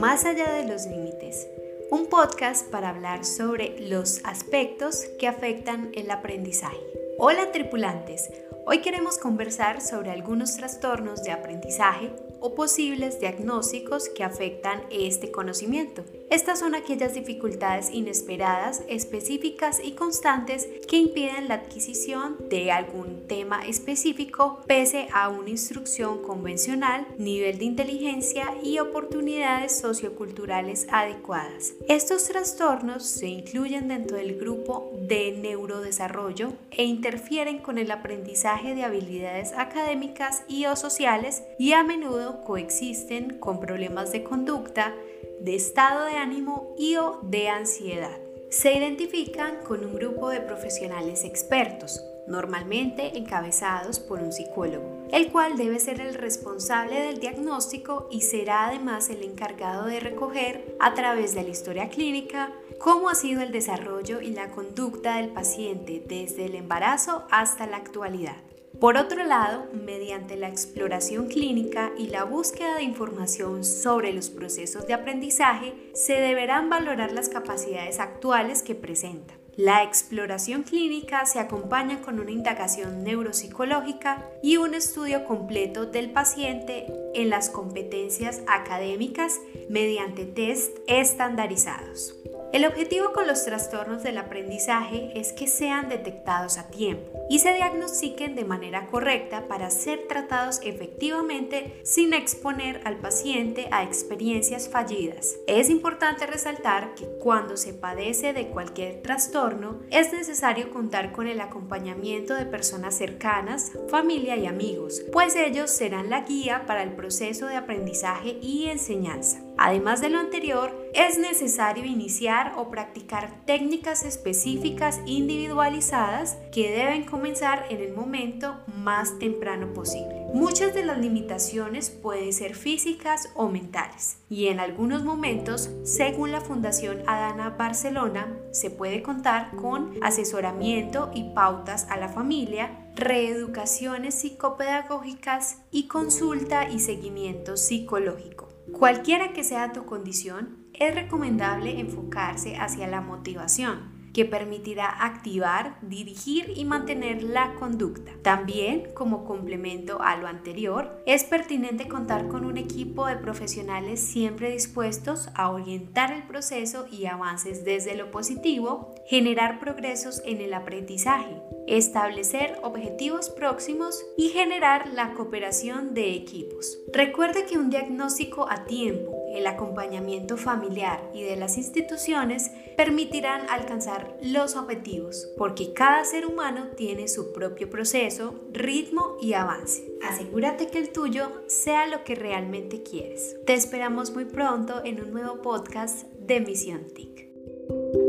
Más allá de los límites, un podcast para hablar sobre los aspectos que afectan el aprendizaje. Hola tripulantes, hoy queremos conversar sobre algunos trastornos de aprendizaje o posibles diagnósticos que afectan este conocimiento. Estas son aquellas dificultades inesperadas, específicas y constantes que impiden la adquisición de algún tema específico pese a una instrucción convencional, nivel de inteligencia y oportunidades socioculturales adecuadas. Estos trastornos se incluyen dentro del grupo de neurodesarrollo e interfieren con el aprendizaje de habilidades académicas y o sociales y a menudo coexisten con problemas de conducta, de estado de ánimo y o de ansiedad. Se identifican con un grupo de profesionales expertos, normalmente encabezados por un psicólogo, el cual debe ser el responsable del diagnóstico y será además el encargado de recoger a través de la historia clínica cómo ha sido el desarrollo y la conducta del paciente desde el embarazo hasta la actualidad. Por otro lado, mediante la exploración clínica y la búsqueda de información sobre los procesos de aprendizaje, se deberán valorar las capacidades actuales que presenta. La exploración clínica se acompaña con una indagación neuropsicológica y un estudio completo del paciente en las competencias académicas mediante test estandarizados. El objetivo con los trastornos del aprendizaje es que sean detectados a tiempo y se diagnostiquen de manera correcta para ser tratados efectivamente sin exponer al paciente a experiencias fallidas. Es importante resaltar que cuando se padece de cualquier trastorno es necesario contar con el acompañamiento de personas cercanas, familia y amigos, pues ellos serán la guía para el proceso de aprendizaje y enseñanza. Además de lo anterior, es necesario iniciar o practicar técnicas específicas individualizadas que deben comenzar en el momento más temprano posible. Muchas de las limitaciones pueden ser físicas o mentales y en algunos momentos, según la Fundación Adana Barcelona, se puede contar con asesoramiento y pautas a la familia, reeducaciones psicopedagógicas y consulta y seguimiento psicológico. Cualquiera que sea tu condición, es recomendable enfocarse hacia la motivación que permitirá activar, dirigir y mantener la conducta. También, como complemento a lo anterior, es pertinente contar con un equipo de profesionales siempre dispuestos a orientar el proceso y avances desde lo positivo, generar progresos en el aprendizaje, establecer objetivos próximos y generar la cooperación de equipos. Recuerda que un diagnóstico a tiempo el acompañamiento familiar y de las instituciones permitirán alcanzar los objetivos, porque cada ser humano tiene su propio proceso, ritmo y avance. Asegúrate que el tuyo sea lo que realmente quieres. Te esperamos muy pronto en un nuevo podcast de Misión TIC.